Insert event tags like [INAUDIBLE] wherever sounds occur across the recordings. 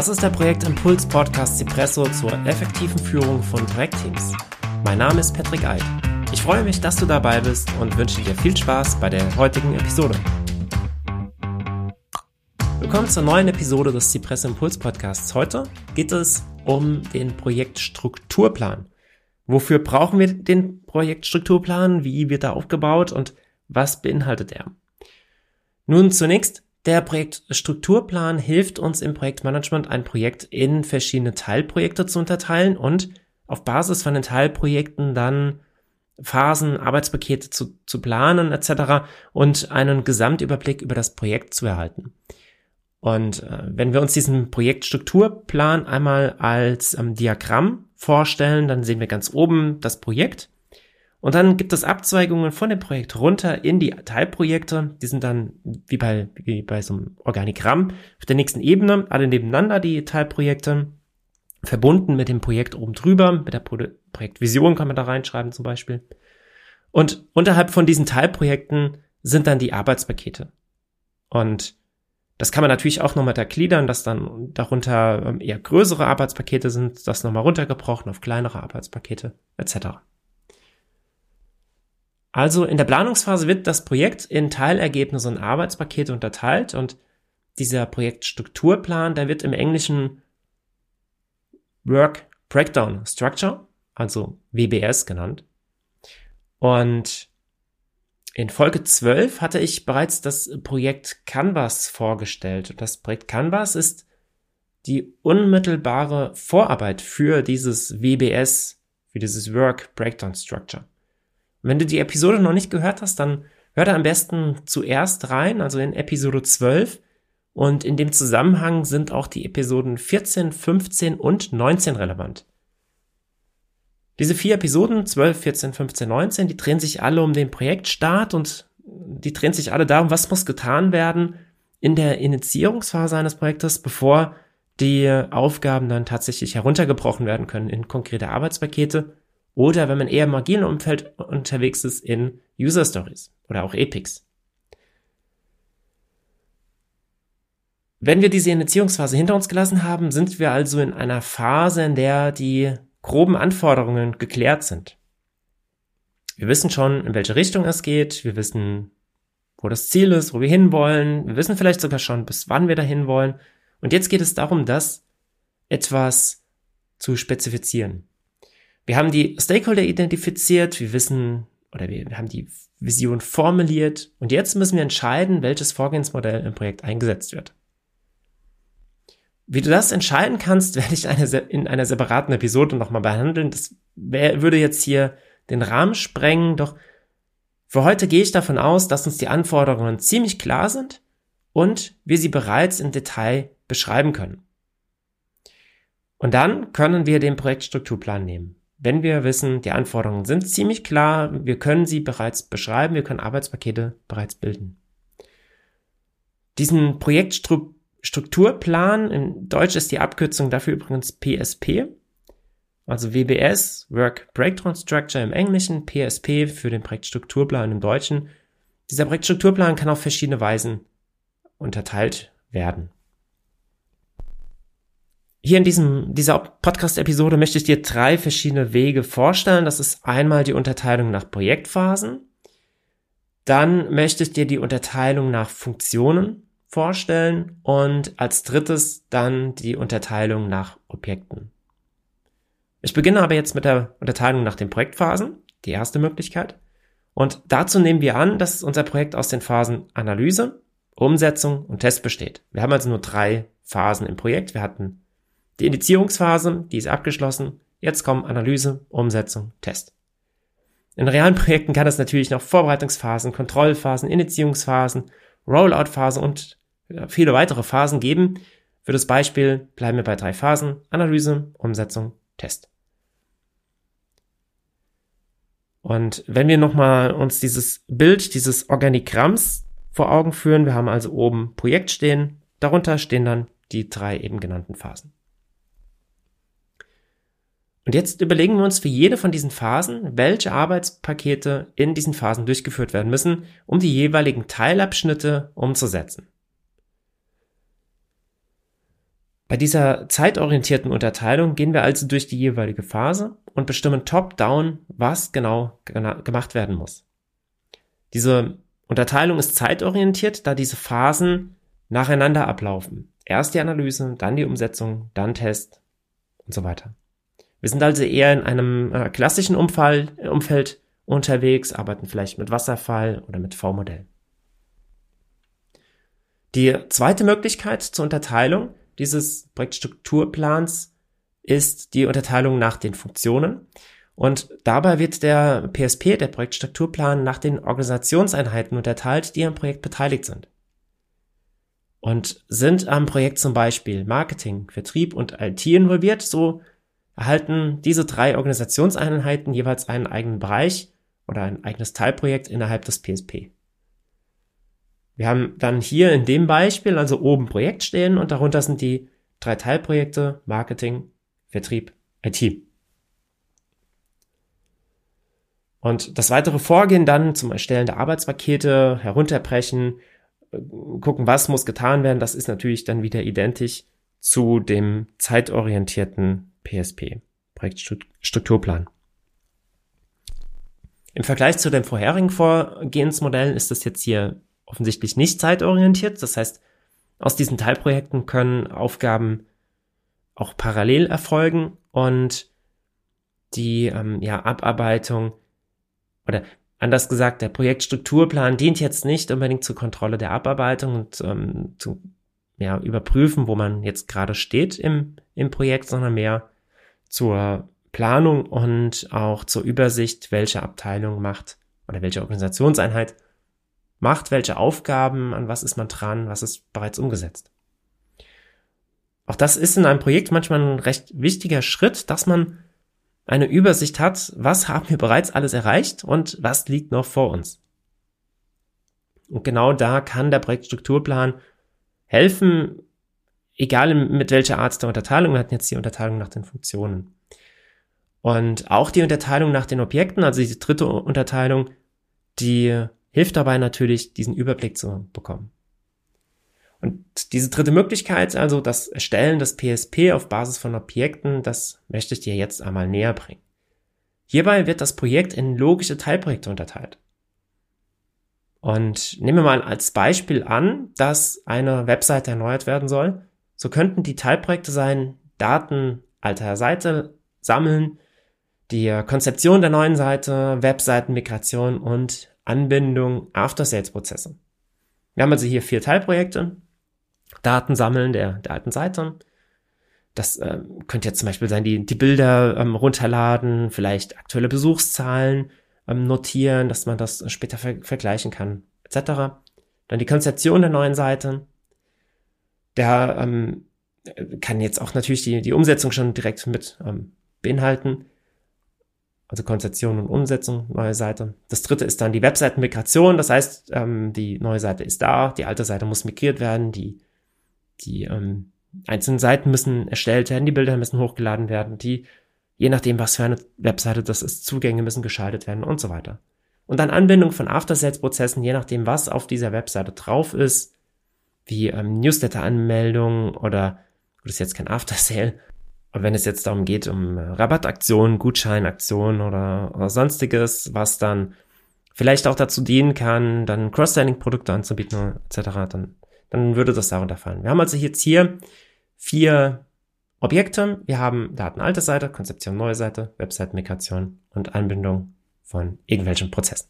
Das ist der Projektimpuls Podcast Cipresso zur effektiven Führung von Projektteams. Mein Name ist Patrick Eid. Ich freue mich, dass du dabei bist und wünsche dir viel Spaß bei der heutigen Episode. Willkommen zur neuen Episode des Cipresso Impuls Podcasts. Heute geht es um den Projektstrukturplan. Wofür brauchen wir den Projektstrukturplan? Wie wird er aufgebaut und was beinhaltet er? Nun zunächst, der Projektstrukturplan hilft uns im Projektmanagement ein Projekt in verschiedene Teilprojekte zu unterteilen und auf Basis von den Teilprojekten dann Phasen, Arbeitspakete zu, zu planen etc. und einen Gesamtüberblick über das Projekt zu erhalten. Und äh, wenn wir uns diesen Projektstrukturplan einmal als ähm, Diagramm vorstellen, dann sehen wir ganz oben das Projekt. Und dann gibt es Abzweigungen von dem Projekt runter in die Teilprojekte. Die sind dann wie bei, wie bei so einem Organigramm auf der nächsten Ebene, alle nebeneinander, die Teilprojekte, verbunden mit dem Projekt oben drüber, mit der Pro Projektvision kann man da reinschreiben zum Beispiel. Und unterhalb von diesen Teilprojekten sind dann die Arbeitspakete. Und das kann man natürlich auch nochmal gliedern, dass dann darunter ähm, eher größere Arbeitspakete sind, das nochmal runtergebrochen auf kleinere Arbeitspakete etc. Also in der Planungsphase wird das Projekt in Teilergebnisse und Arbeitspakete unterteilt und dieser Projektstrukturplan, der wird im Englischen Work Breakdown Structure, also WBS genannt. Und in Folge 12 hatte ich bereits das Projekt Canvas vorgestellt. Und das Projekt Canvas ist die unmittelbare Vorarbeit für dieses WBS, für dieses Work Breakdown Structure. Wenn du die Episode noch nicht gehört hast, dann hör da am besten zuerst rein, also in Episode 12. Und in dem Zusammenhang sind auch die Episoden 14, 15 und 19 relevant. Diese vier Episoden, 12, 14, 15, 19, die drehen sich alle um den Projektstart und die drehen sich alle darum, was muss getan werden in der Initiierungsphase eines Projektes, bevor die Aufgaben dann tatsächlich heruntergebrochen werden können in konkrete Arbeitspakete oder wenn man eher im agilen Umfeld unterwegs ist in User Stories oder auch Epics. Wenn wir diese Initiierungsphase hinter uns gelassen haben, sind wir also in einer Phase, in der die groben Anforderungen geklärt sind. Wir wissen schon, in welche Richtung es geht, wir wissen, wo das Ziel ist, wo wir hinwollen, wir wissen vielleicht sogar schon, bis wann wir dahin wollen. Und jetzt geht es darum, das etwas zu spezifizieren. Wir haben die Stakeholder identifiziert, wir wissen oder wir haben die Vision formuliert und jetzt müssen wir entscheiden, welches Vorgehensmodell im Projekt eingesetzt wird. Wie du das entscheiden kannst, [LAUGHS] werde ich eine, in einer separaten Episode nochmal behandeln. Das wär, würde jetzt hier den Rahmen sprengen, doch für heute gehe ich davon aus, dass uns die Anforderungen ziemlich klar sind und wir sie bereits im Detail beschreiben können. Und dann können wir den Projektstrukturplan nehmen. Wenn wir wissen, die Anforderungen sind ziemlich klar, wir können sie bereits beschreiben, wir können Arbeitspakete bereits bilden. Diesen Projektstruktur Strukturplan, in Deutsch ist die Abkürzung dafür übrigens PSP, also WBS, Work Breakdown Structure im Englischen, PSP für den Projektstrukturplan im Deutschen. Dieser Projektstrukturplan kann auf verschiedene Weisen unterteilt werden. Hier in diesem, dieser Podcast-Episode möchte ich dir drei verschiedene Wege vorstellen. Das ist einmal die Unterteilung nach Projektphasen. Dann möchte ich dir die Unterteilung nach Funktionen vorstellen und als drittes dann die Unterteilung nach Objekten. Ich beginne aber jetzt mit der Unterteilung nach den Projektphasen, die erste Möglichkeit. Und dazu nehmen wir an, dass unser Projekt aus den Phasen Analyse, Umsetzung und Test besteht. Wir haben also nur drei Phasen im Projekt. Wir hatten die Indizierungsphase, die ist abgeschlossen. Jetzt kommen Analyse, Umsetzung, Test. In realen Projekten kann es natürlich noch Vorbereitungsphasen, Kontrollphasen, Indizierungsphasen, Rollout-Phase und viele weitere Phasen geben. Für das Beispiel bleiben wir bei drei Phasen. Analyse, Umsetzung, Test. Und wenn wir nochmal uns dieses Bild dieses Organigramms vor Augen führen, wir haben also oben Projekt stehen, darunter stehen dann die drei eben genannten Phasen. Und jetzt überlegen wir uns für jede von diesen Phasen, welche Arbeitspakete in diesen Phasen durchgeführt werden müssen, um die jeweiligen Teilabschnitte umzusetzen. Bei dieser zeitorientierten Unterteilung gehen wir also durch die jeweilige Phase und bestimmen top-down, was genau gemacht werden muss. Diese Unterteilung ist zeitorientiert, da diese Phasen nacheinander ablaufen. Erst die Analyse, dann die Umsetzung, dann Test und so weiter. Wir sind also eher in einem äh, klassischen Umfall, Umfeld unterwegs, arbeiten vielleicht mit Wasserfall oder mit V-Modell. Die zweite Möglichkeit zur Unterteilung dieses Projektstrukturplans ist die Unterteilung nach den Funktionen. Und dabei wird der PSP, der Projektstrukturplan, nach den Organisationseinheiten unterteilt, die am Projekt beteiligt sind. Und sind am Projekt zum Beispiel Marketing, Vertrieb und IT involviert, so erhalten diese drei Organisationseinheiten jeweils einen eigenen Bereich oder ein eigenes Teilprojekt innerhalb des PSP. Wir haben dann hier in dem Beispiel also oben Projekt stehen und darunter sind die drei Teilprojekte Marketing, Vertrieb, IT. Und das weitere Vorgehen dann zum Erstellen der Arbeitspakete, herunterbrechen, gucken, was muss getan werden, das ist natürlich dann wieder identisch zu dem zeitorientierten PSP, Projektstrukturplan. Im Vergleich zu den vorherigen Vorgehensmodellen ist das jetzt hier offensichtlich nicht zeitorientiert. Das heißt, aus diesen Teilprojekten können Aufgaben auch parallel erfolgen und die ähm, ja, Abarbeitung oder anders gesagt, der Projektstrukturplan dient jetzt nicht unbedingt zur Kontrolle der Abarbeitung und ähm, zu ja, überprüfen, wo man jetzt gerade steht im, im Projekt, sondern mehr zur Planung und auch zur Übersicht, welche Abteilung macht oder welche Organisationseinheit macht welche Aufgaben, an was ist man dran, was ist bereits umgesetzt. Auch das ist in einem Projekt manchmal ein recht wichtiger Schritt, dass man eine Übersicht hat, was haben wir bereits alles erreicht und was liegt noch vor uns. Und genau da kann der Projektstrukturplan helfen, egal mit welcher Art der Unterteilung. Wir hatten jetzt die Unterteilung nach den Funktionen. Und auch die Unterteilung nach den Objekten, also diese dritte Unterteilung, die hilft dabei natürlich, diesen Überblick zu bekommen. Und diese dritte Möglichkeit, also das Erstellen des PSP auf Basis von Objekten, das möchte ich dir jetzt einmal näher bringen. Hierbei wird das Projekt in logische Teilprojekte unterteilt. Und nehmen wir mal als Beispiel an, dass eine Webseite erneuert werden soll. So könnten die Teilprojekte sein, Daten alter Seite sammeln, die Konzeption der neuen Seite, Webseitenmigration und Anbindung After-Sales-Prozesse. Wir haben also hier vier Teilprojekte. Daten sammeln der, der alten Seite. Das äh, könnte jetzt zum Beispiel sein, die, die Bilder ähm, runterladen, vielleicht aktuelle Besuchszahlen ähm, notieren, dass man das später ver vergleichen kann, etc. Dann die Konzeption der neuen Seite. Der ähm, kann jetzt auch natürlich die, die Umsetzung schon direkt mit ähm, beinhalten also Konzeption und Umsetzung, neue Seite. Das dritte ist dann die Webseitenmigration, das heißt, ähm, die neue Seite ist da, die alte Seite muss migriert werden, die, die ähm, einzelnen Seiten müssen erstellt werden, die Bilder müssen hochgeladen werden, die, je nachdem, was für eine Webseite das ist, Zugänge müssen geschaltet werden und so weiter. Und dann Anbindung von After-Sales-Prozessen, je nachdem, was auf dieser Webseite drauf ist, wie ähm, Newsletter-Anmeldung oder, gut, ist jetzt kein After-Sale, und wenn es jetzt darum geht, um Rabattaktionen, Gutscheinaktionen oder, oder sonstiges, was dann vielleicht auch dazu dienen kann, dann Cross-Selling-Produkte anzubieten etc., dann, dann würde das darunter fallen. Wir haben also jetzt hier vier Objekte. Wir haben Daten alte Seite, Konzeption neue Seite, Website-Migration und Anbindung von irgendwelchen Prozessen.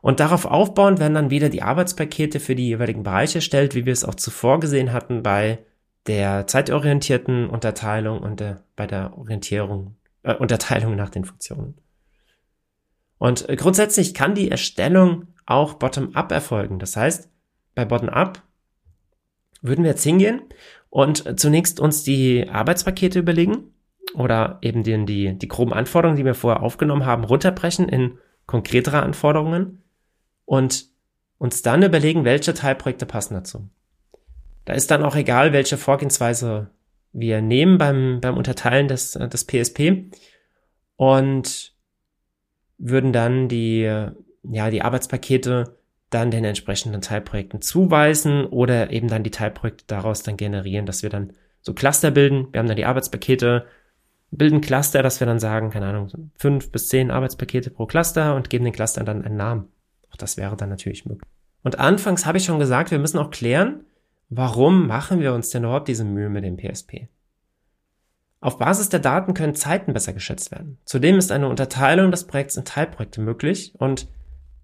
Und darauf aufbauend werden dann wieder die Arbeitspakete für die jeweiligen Bereiche erstellt, wie wir es auch zuvor gesehen hatten bei der zeitorientierten Unterteilung und der, bei der Orientierung, äh, Unterteilung nach den Funktionen. Und grundsätzlich kann die Erstellung auch bottom-up erfolgen. Das heißt, bei bottom-up würden wir jetzt hingehen und zunächst uns die Arbeitspakete überlegen oder eben die, die, die groben Anforderungen, die wir vorher aufgenommen haben, runterbrechen in konkretere Anforderungen und uns dann überlegen, welche Teilprojekte passen dazu. Da ist dann auch egal, welche Vorgehensweise wir nehmen beim, beim Unterteilen des, des PSP und würden dann die, ja, die Arbeitspakete dann den entsprechenden Teilprojekten zuweisen oder eben dann die Teilprojekte daraus dann generieren, dass wir dann so Cluster bilden. Wir haben dann die Arbeitspakete, bilden Cluster, dass wir dann sagen, keine Ahnung, fünf bis zehn Arbeitspakete pro Cluster und geben den Clustern dann einen Namen. Auch das wäre dann natürlich möglich. Und anfangs habe ich schon gesagt, wir müssen auch klären, warum machen wir uns denn überhaupt diese Mühe mit dem PSP? Auf Basis der Daten können Zeiten besser geschätzt werden. Zudem ist eine Unterteilung des Projekts in Teilprojekte möglich und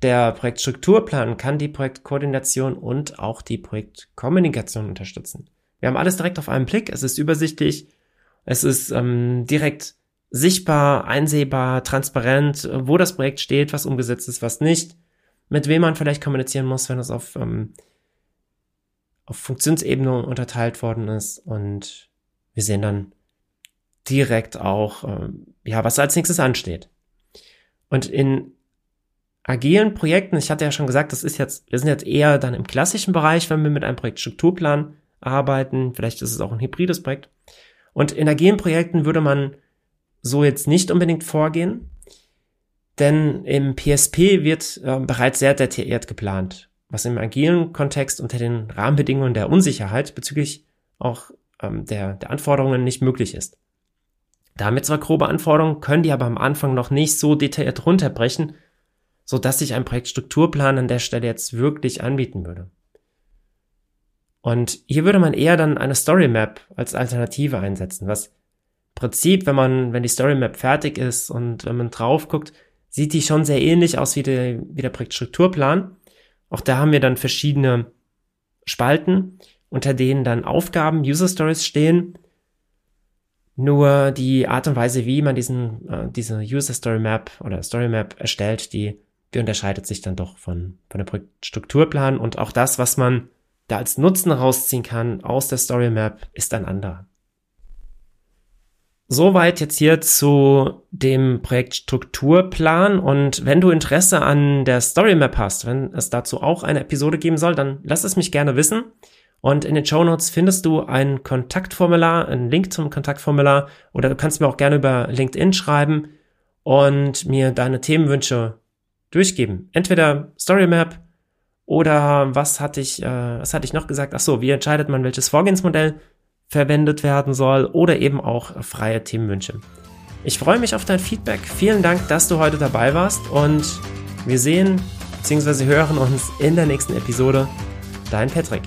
der Projektstrukturplan kann die Projektkoordination und auch die Projektkommunikation unterstützen. Wir haben alles direkt auf einen Blick, es ist übersichtlich, es ist ähm, direkt sichtbar, einsehbar, transparent, wo das Projekt steht, was umgesetzt ist, was nicht, mit wem man vielleicht kommunizieren muss, wenn es auf, ähm, auf Funktionsebene unterteilt worden ist und wir sehen dann direkt auch, ähm, ja, was als nächstes ansteht. Und in agilen Projekten, ich hatte ja schon gesagt, das ist jetzt, wir sind jetzt eher dann im klassischen Bereich, wenn wir mit einem Projektstrukturplan arbeiten. Vielleicht ist es auch ein hybrides Projekt. Und in agilen Projekten würde man so jetzt nicht unbedingt vorgehen, denn im PSP wird äh, bereits sehr detailliert geplant, was im agilen Kontext unter den Rahmenbedingungen der Unsicherheit bezüglich auch ähm, der, der Anforderungen nicht möglich ist. Damit zwar grobe Anforderungen, können die aber am Anfang noch nicht so detailliert runterbrechen, so dass sich ein Projektstrukturplan an der Stelle jetzt wirklich anbieten würde. Und hier würde man eher dann eine Story Map als Alternative einsetzen, was im Prinzip, wenn man, wenn die Story Map fertig ist und wenn man drauf guckt, sieht die schon sehr ähnlich aus wie der, wie der Projektstrukturplan. Auch da haben wir dann verschiedene Spalten, unter denen dann Aufgaben, User Stories stehen. Nur die Art und Weise, wie man diesen, äh, diese User Story Map oder Story Map erstellt, die die unterscheidet sich dann doch von, von der Projektstrukturplan und auch das, was man da als Nutzen rausziehen kann aus der Story Map, ist ein anderer. Soweit jetzt hier zu dem Projektstrukturplan und wenn du Interesse an der Story Map hast, wenn es dazu auch eine Episode geben soll, dann lass es mich gerne wissen. Und in den Show Notes findest du ein Kontaktformular, einen Link zum Kontaktformular oder du kannst mir auch gerne über LinkedIn schreiben und mir deine Themenwünsche durchgeben. Entweder Story Map oder was hatte ich, äh, was hatte ich noch gesagt? Ach so, wie entscheidet man, welches Vorgehensmodell verwendet werden soll oder eben auch freie Themenwünsche. Ich freue mich auf dein Feedback. Vielen Dank, dass du heute dabei warst und wir sehen bzw. hören uns in der nächsten Episode. Dein Patrick.